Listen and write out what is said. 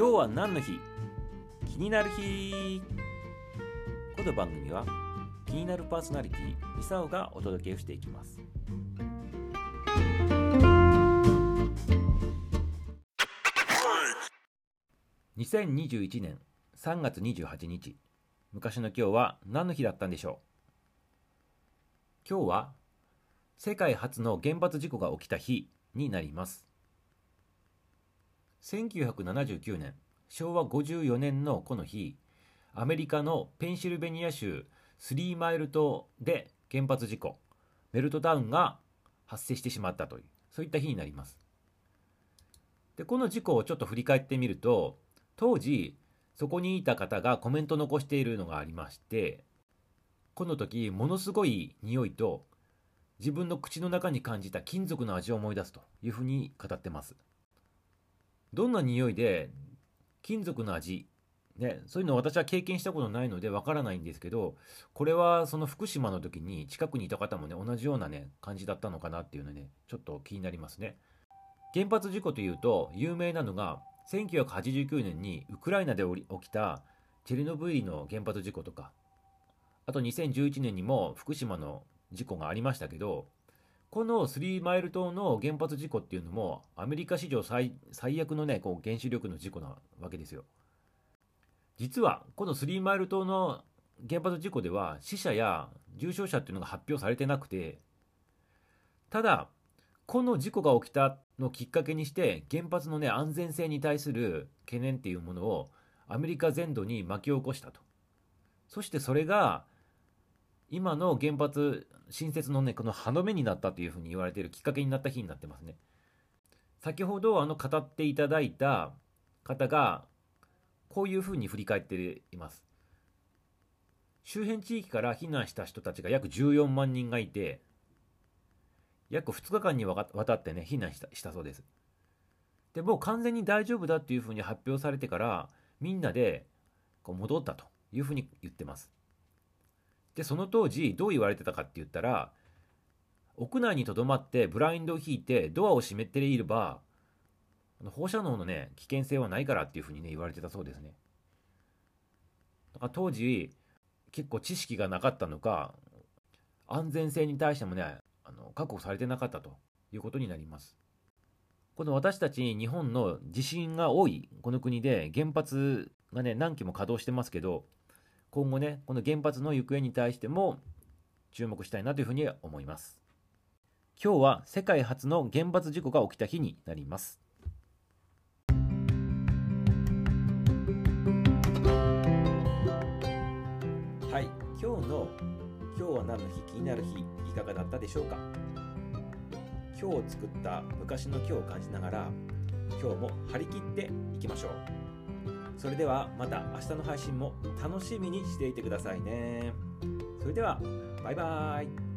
今日は何の日？気になる日。この番組は気になるパーソナリティミサオがお届けしていきます。2021年3月28日。昔の今日は何の日だったんでしょう？今日は世界初の原発事故が起きた日になります。1979年昭和54年のこの日アメリカのペンシルベニア州スリーマイル島で原発事故メルトダウンが発生してしまったというそういった日になります。でこの事故をちょっと振り返ってみると当時そこにいた方がコメント残しているのがありましてこの時ものすごい匂いと自分の口の中に感じた金属の味を思い出すというふうに語ってます。どんな匂いで金属の味ね、そういうの私は経験したことないのでわからないんですけどこれはその福島の時に近くにいた方もね同じようなね感じだったのかなっていうのねちょっと気になりますね。原発事故というと有名なのが1989年にウクライナで起きたチェルノブイリの原発事故とか。あと2011年にも福島の事故がありましたけどこのスリーマイル島の原発事故っていうのもアメリカ史上最悪のねこう原子力の事故なわけですよ。実はこのスリーマイル島の原発事故では死者や重傷者っていうのが発表されてなくてただこの事故が起きたのきっかけにして原発のね安全性に対する懸念っていうものをアメリカ全土に巻き起こしたと。そしてそれが今の原発新設のねこの歯止めになったというふうに言われているきっかけになった日になってますね先ほどあの語っていただいた方がこういうふうに振り返っています。周辺地域から避難した人たちが約14万人がいて、約2日間にわたってね、避難したしたそうです。で、もう完全に大丈夫だっていうふうに発表されてから、みんなでこう戻ったというふうに言ってます。で、その当時どう言われてたかって言ったら、屋内にとどまってブラインドを引いてドアを閉めていれば放射能のね、危険性はないからっていうふうにね、言われてたそうですね。だから当時、結構知識がなかったのか、安全性に対してもね、あの確保されてなかったということになります。この私たち日本の地震が多いこの国で原発がね、何基も稼働してますけど、今後ね、この原発の行方に対しても注目したいなというふうに思います。今日は世界初の原発事故が起きた日になります。はい今日の今日は何の日気になる日いかがだったでしょうか今日作った昔の今日を感じながら今日も張り切っていきましょうそれではまた明日の配信も楽しみにしていてくださいね。それではバイバーイ。